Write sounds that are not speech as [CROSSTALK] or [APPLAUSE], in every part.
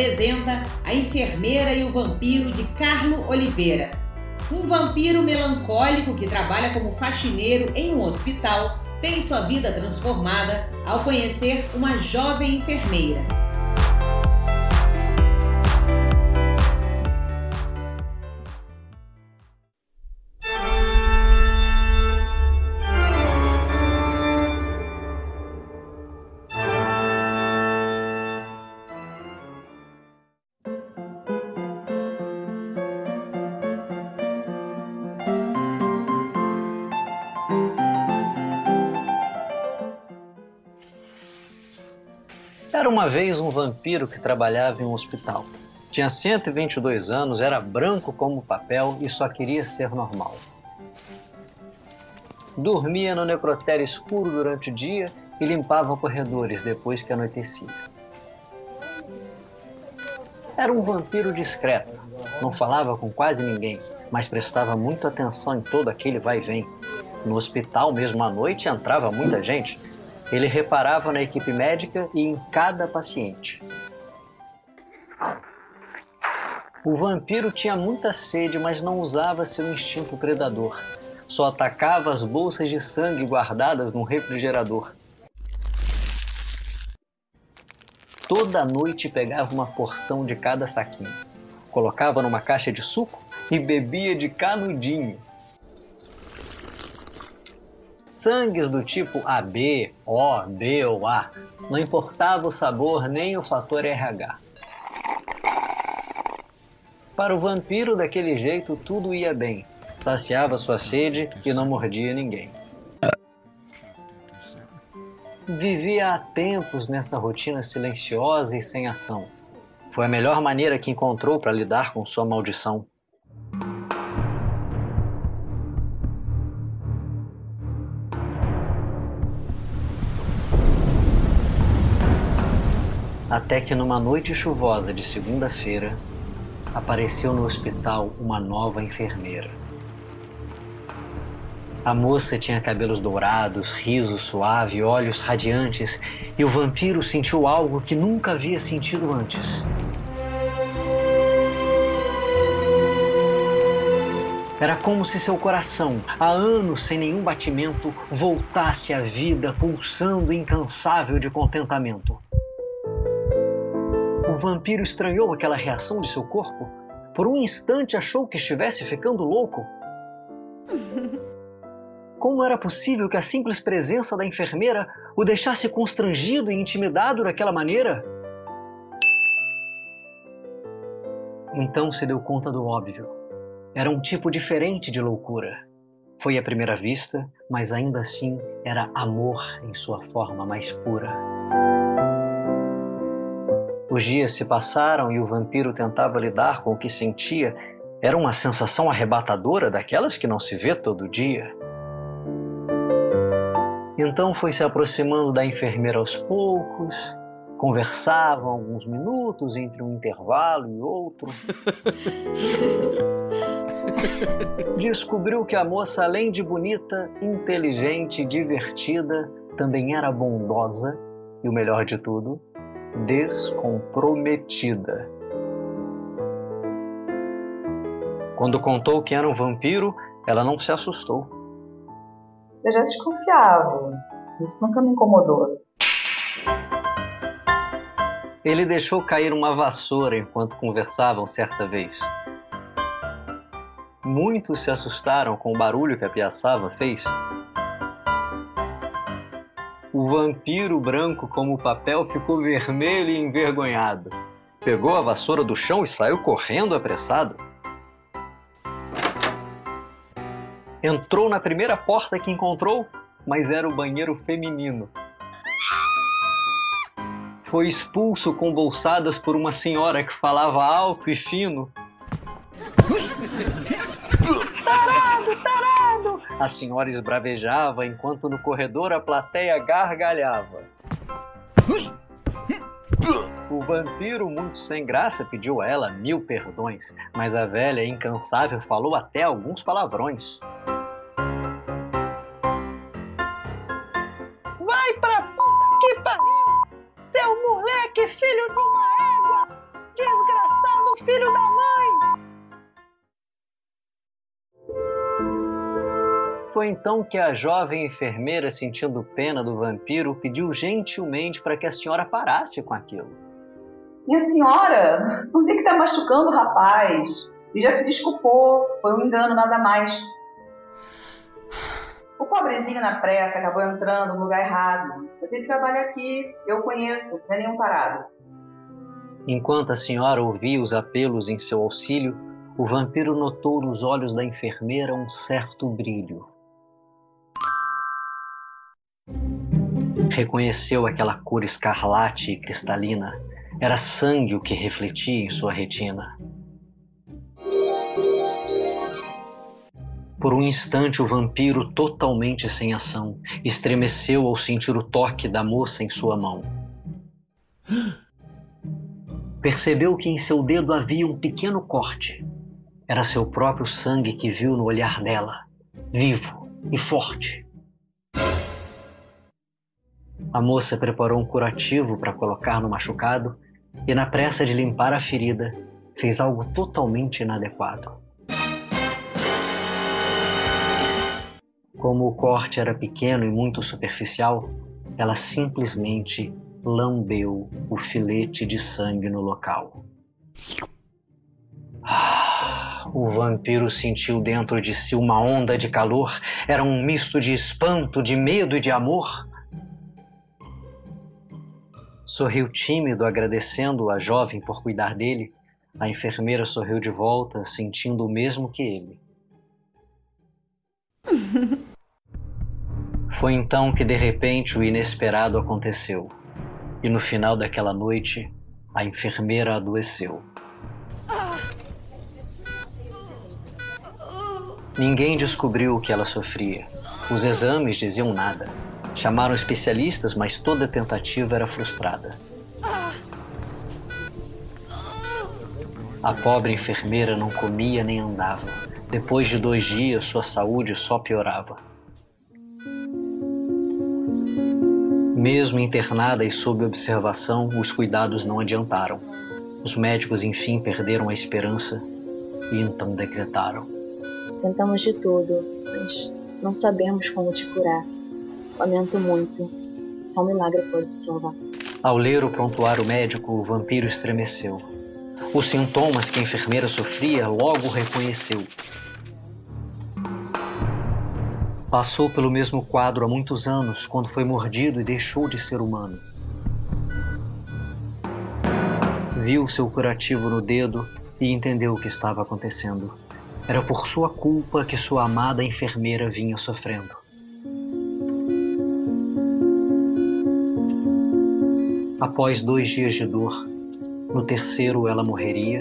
apresenta A Enfermeira e o Vampiro de Carlo Oliveira. Um vampiro melancólico que trabalha como faxineiro em um hospital tem sua vida transformada ao conhecer uma jovem enfermeira. Uma vez um vampiro que trabalhava em um hospital. Tinha 122 anos, era branco como papel e só queria ser normal. Dormia no necrotério escuro durante o dia e limpava corredores depois que anoitecia. Era um vampiro discreto, não falava com quase ninguém, mas prestava muita atenção em todo aquele vai e vem. No hospital, mesmo à noite, entrava muita gente ele reparava na equipe médica e em cada paciente. O vampiro tinha muita sede, mas não usava seu instinto predador. Só atacava as bolsas de sangue guardadas num refrigerador. Toda noite pegava uma porção de cada saquinho, colocava numa caixa de suco e bebia de canudinho sangues do tipo AB, O, B ou A. Não importava o sabor nem o fator RH. Para o vampiro, daquele jeito, tudo ia bem. Saciava sua sede e não mordia ninguém. Vivia há tempos nessa rotina silenciosa e sem ação. Foi a melhor maneira que encontrou para lidar com sua maldição. Até que numa noite chuvosa de segunda-feira, apareceu no hospital uma nova enfermeira. A moça tinha cabelos dourados, riso suave, olhos radiantes, e o vampiro sentiu algo que nunca havia sentido antes. Era como se seu coração, há anos sem nenhum batimento, voltasse à vida, pulsando incansável de contentamento vampiro estranhou aquela reação de seu corpo. Por um instante achou que estivesse ficando louco. [LAUGHS] Como era possível que a simples presença da enfermeira o deixasse constrangido e intimidado daquela maneira? Então se deu conta do óbvio. Era um tipo diferente de loucura. Foi à primeira vista, mas ainda assim era amor em sua forma mais pura. Os dias se passaram e o vampiro tentava lidar com o que sentia. Era uma sensação arrebatadora daquelas que não se vê todo dia. Então foi se aproximando da enfermeira aos poucos, conversavam alguns minutos entre um intervalo e outro. [LAUGHS] Descobriu que a moça, além de bonita, inteligente e divertida, também era bondosa e, o melhor de tudo, descomprometida. Quando contou que era um vampiro, ela não se assustou. Eu já desconfiava. Isso nunca me incomodou. Ele deixou cair uma vassoura enquanto conversavam certa vez. Muitos se assustaram com o barulho que a piaçava fez o vampiro branco como papel ficou vermelho e envergonhado. Pegou a vassoura do chão e saiu correndo apressado. Entrou na primeira porta que encontrou, mas era o banheiro feminino. Foi expulso com bolsadas por uma senhora que falava alto e fino. A senhora esbravejava enquanto no corredor a plateia gargalhava. O vampiro, muito sem graça, pediu a ela mil perdões, mas a velha incansável falou até alguns palavrões. Vai pra puta que pariu! Seu moleque, filho de uma égua! filho da Foi então que a jovem enfermeira, sentindo pena do vampiro, pediu gentilmente para que a senhora parasse com aquilo. Minha senhora, não tem que estar tá machucando o rapaz. E já se desculpou, foi um engano, nada mais. O pobrezinho na pressa acabou entrando no lugar errado. Mas ele trabalha aqui, eu conheço, não é nenhum parado. Enquanto a senhora ouvia os apelos em seu auxílio, o vampiro notou nos olhos da enfermeira um certo brilho. Reconheceu aquela cor escarlate e cristalina. Era sangue o que refletia em sua retina. Por um instante, o vampiro, totalmente sem ação, estremeceu ao sentir o toque da moça em sua mão. Percebeu que em seu dedo havia um pequeno corte. Era seu próprio sangue que viu no olhar dela, vivo e forte. A moça preparou um curativo para colocar no machucado e, na pressa de limpar a ferida, fez algo totalmente inadequado. Como o corte era pequeno e muito superficial, ela simplesmente lambeu o filete de sangue no local. Ah, o vampiro sentiu dentro de si uma onda de calor. Era um misto de espanto, de medo e de amor. Sorriu tímido, agradecendo a jovem por cuidar dele. A enfermeira sorriu de volta, sentindo o mesmo que ele. [LAUGHS] Foi então que de repente o inesperado aconteceu. E no final daquela noite, a enfermeira adoeceu. Ninguém descobriu o que ela sofria. Os exames diziam nada. Chamaram especialistas, mas toda tentativa era frustrada. A pobre enfermeira não comia nem andava. Depois de dois dias, sua saúde só piorava. Mesmo internada e sob observação, os cuidados não adiantaram. Os médicos enfim perderam a esperança e então decretaram: Tentamos de tudo, mas não sabemos como te curar. Lamento muito. Só um milagre pode salvar. Ao ler o prontuário médico, o vampiro estremeceu. Os sintomas que a enfermeira sofria logo reconheceu Passou pelo mesmo quadro há muitos anos, quando foi mordido e deixou de ser humano. Viu seu curativo no dedo e entendeu o que estava acontecendo. Era por sua culpa que sua amada enfermeira vinha sofrendo. Após dois dias de dor, no terceiro ela morreria,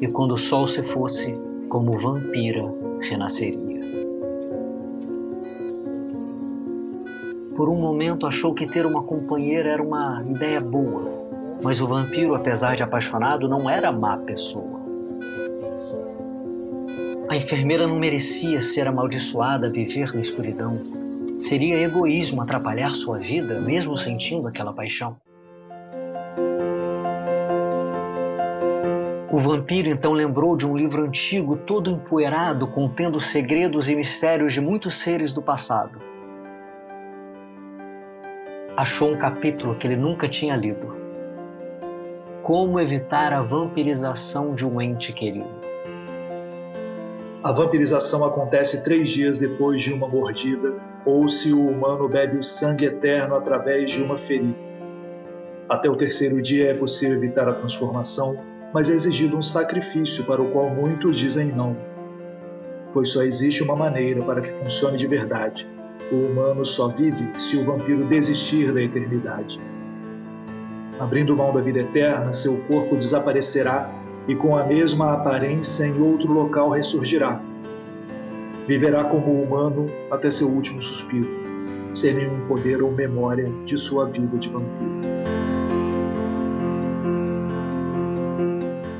e quando o sol se fosse, como vampira, renasceria. Por um momento achou que ter uma companheira era uma ideia boa, mas o vampiro, apesar de apaixonado, não era má pessoa. A enfermeira não merecia ser amaldiçoada a viver na escuridão. Seria egoísmo atrapalhar sua vida, mesmo sentindo aquela paixão. O vampiro então lembrou de um livro antigo, todo empoeirado, contendo segredos e mistérios de muitos seres do passado achou um capítulo que ele nunca tinha lido. Como evitar a vampirização de um ente querido. A vampirização acontece três dias depois de uma mordida ou se o humano bebe o sangue eterno através de uma ferida. Até o terceiro dia é possível evitar a transformação, mas é exigido um sacrifício para o qual muitos dizem não, pois só existe uma maneira para que funcione de verdade o humano só vive se o vampiro desistir da eternidade. Abrindo mão da vida eterna, seu corpo desaparecerá e, com a mesma aparência, em outro local ressurgirá. Viverá como humano até seu último suspiro, sem nenhum poder ou memória de sua vida de vampiro.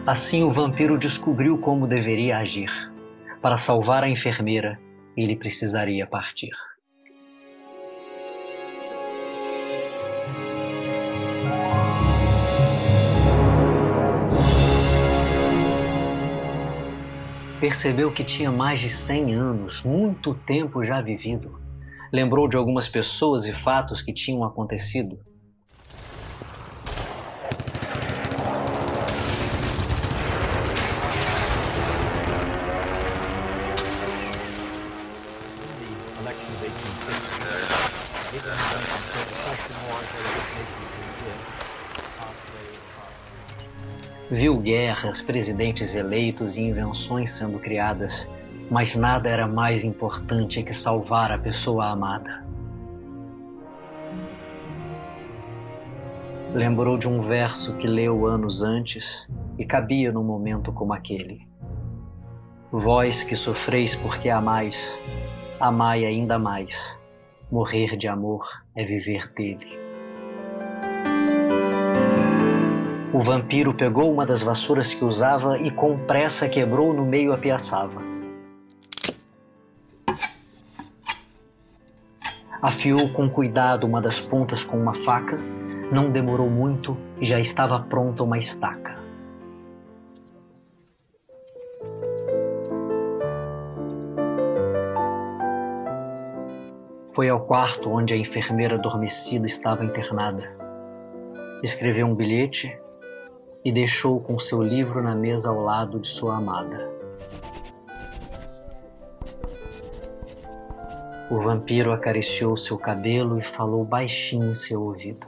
Assim, o vampiro descobriu como deveria agir. Para salvar a enfermeira, ele precisaria partir. Percebeu que tinha mais de 100 anos, muito tempo já vivido. Lembrou de algumas pessoas e fatos que tinham acontecido. Viu guerras, presidentes eleitos e invenções sendo criadas, mas nada era mais importante que salvar a pessoa amada. Lembrou de um verso que leu anos antes e cabia num momento como aquele. Vós que sofreis porque amais, amai ainda mais. Morrer de amor é viver dele. O vampiro pegou uma das vassouras que usava e com pressa quebrou no meio a piaçava. Afiou com cuidado uma das pontas com uma faca, não demorou muito e já estava pronta uma estaca. Foi ao quarto onde a enfermeira adormecida estava internada. Escreveu um bilhete e deixou com seu livro na mesa ao lado de sua amada. O vampiro acariciou seu cabelo e falou baixinho em seu ouvido.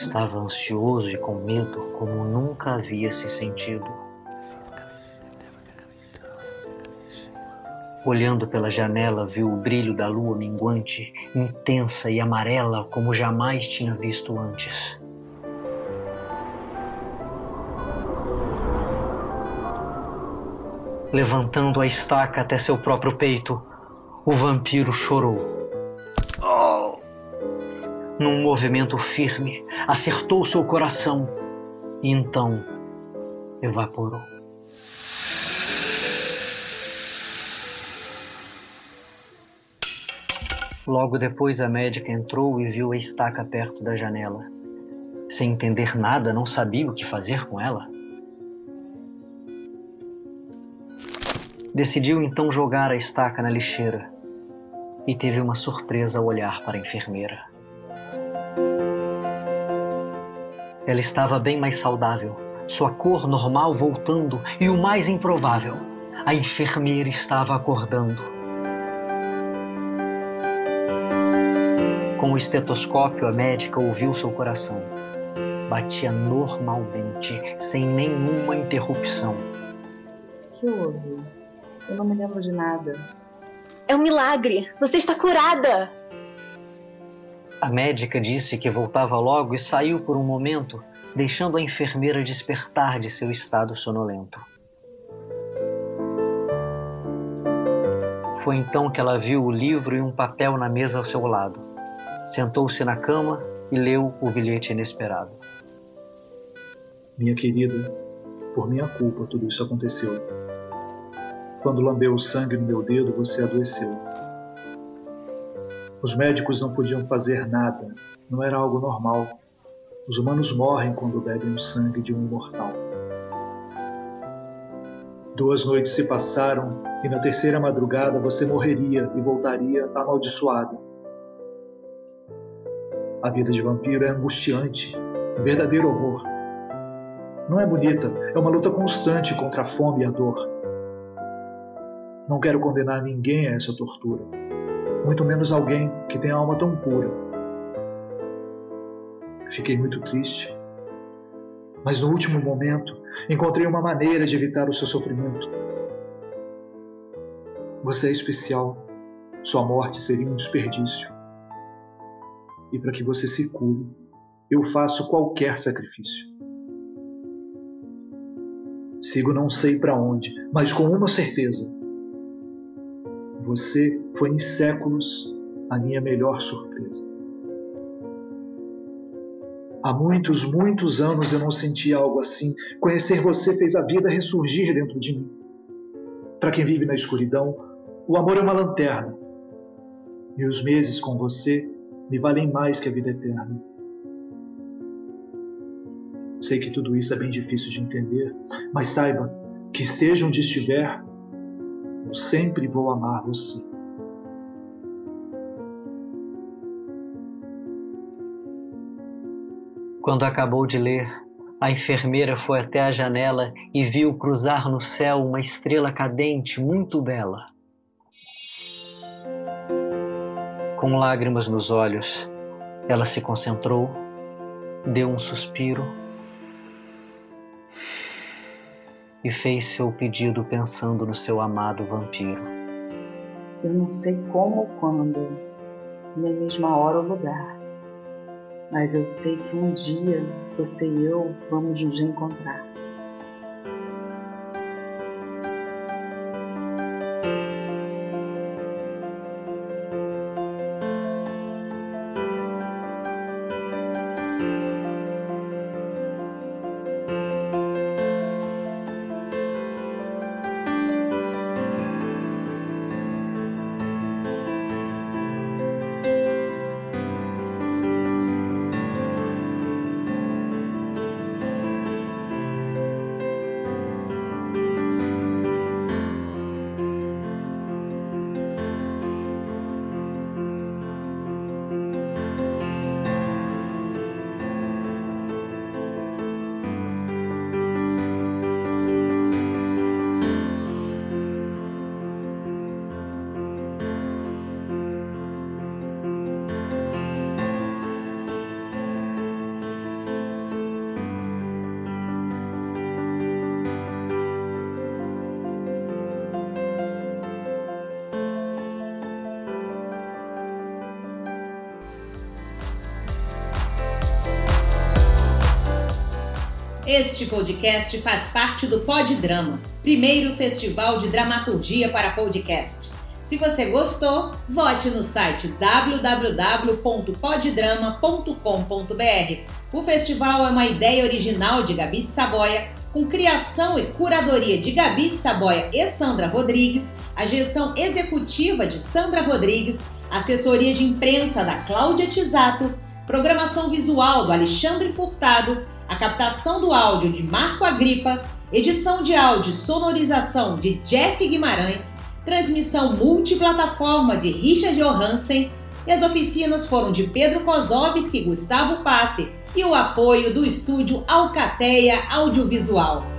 Estava ansioso e com medo como nunca havia se sentido. Olhando pela janela, viu o brilho da lua minguante, intensa e amarela como jamais tinha visto antes. Levantando a estaca até seu próprio peito, o vampiro chorou. Num movimento firme, acertou seu coração e então evaporou. Logo depois, a médica entrou e viu a estaca perto da janela. Sem entender nada, não sabia o que fazer com ela. Decidiu então jogar a estaca na lixeira e teve uma surpresa ao olhar para a enfermeira. Ela estava bem mais saudável, sua cor normal voltando e o mais improvável, a enfermeira estava acordando. Com o estetoscópio, a médica ouviu seu coração. Batia normalmente, sem nenhuma interrupção. Que houve? Eu não me lembro de nada. É um milagre! Você está curada! A médica disse que voltava logo e saiu por um momento, deixando a enfermeira despertar de seu estado sonolento. Foi então que ela viu o livro e um papel na mesa ao seu lado. Sentou-se na cama e leu o bilhete inesperado. Minha querida, por minha culpa tudo isso aconteceu. Quando lambeu o sangue no meu dedo, você adoeceu. Os médicos não podiam fazer nada, não era algo normal. Os humanos morrem quando bebem o sangue de um imortal. Duas noites se passaram e na terceira madrugada você morreria e voltaria amaldiçoada. A vida de vampiro é angustiante, um verdadeiro horror. Não é bonita, é uma luta constante contra a fome e a dor. Não quero condenar ninguém a essa tortura, muito menos alguém que tem a alma tão pura. Fiquei muito triste, mas no último momento encontrei uma maneira de evitar o seu sofrimento. Você é especial, sua morte seria um desperdício. E para que você se cure, eu faço qualquer sacrifício. Sigo não sei para onde, mas com uma certeza você foi em séculos a minha melhor surpresa. Há muitos, muitos anos eu não sentia algo assim. Conhecer você fez a vida ressurgir dentro de mim. Para quem vive na escuridão, o amor é uma lanterna. E os meses com você me valem mais que a vida eterna. Sei que tudo isso é bem difícil de entender, mas saiba que esteja onde estiver, Sempre vou amar você. Quando acabou de ler, a enfermeira foi até a janela e viu cruzar no céu uma estrela cadente muito bela. Com lágrimas nos olhos, ela se concentrou, deu um suspiro e fez seu pedido pensando no seu amado vampiro. Eu não sei como ou quando, nem mesmo a hora ou lugar, mas eu sei que um dia você e eu vamos nos encontrar. Este podcast faz parte do Pod Drama, primeiro festival de dramaturgia para podcast. Se você gostou, vote no site www.poddrama.com.br. O festival é uma ideia original de Gabi de Saboia, com criação e curadoria de Gabi de Saboia e Sandra Rodrigues, a gestão executiva de Sandra Rodrigues, assessoria de imprensa da Cláudia Tisato, programação visual do Alexandre Furtado a captação do áudio de Marco Agripa, edição de áudio e sonorização de Jeff Guimarães, transmissão multiplataforma de Richard Johansen e as oficinas foram de Pedro Kozovski e Gustavo Passe e o apoio do estúdio Alcateia Audiovisual.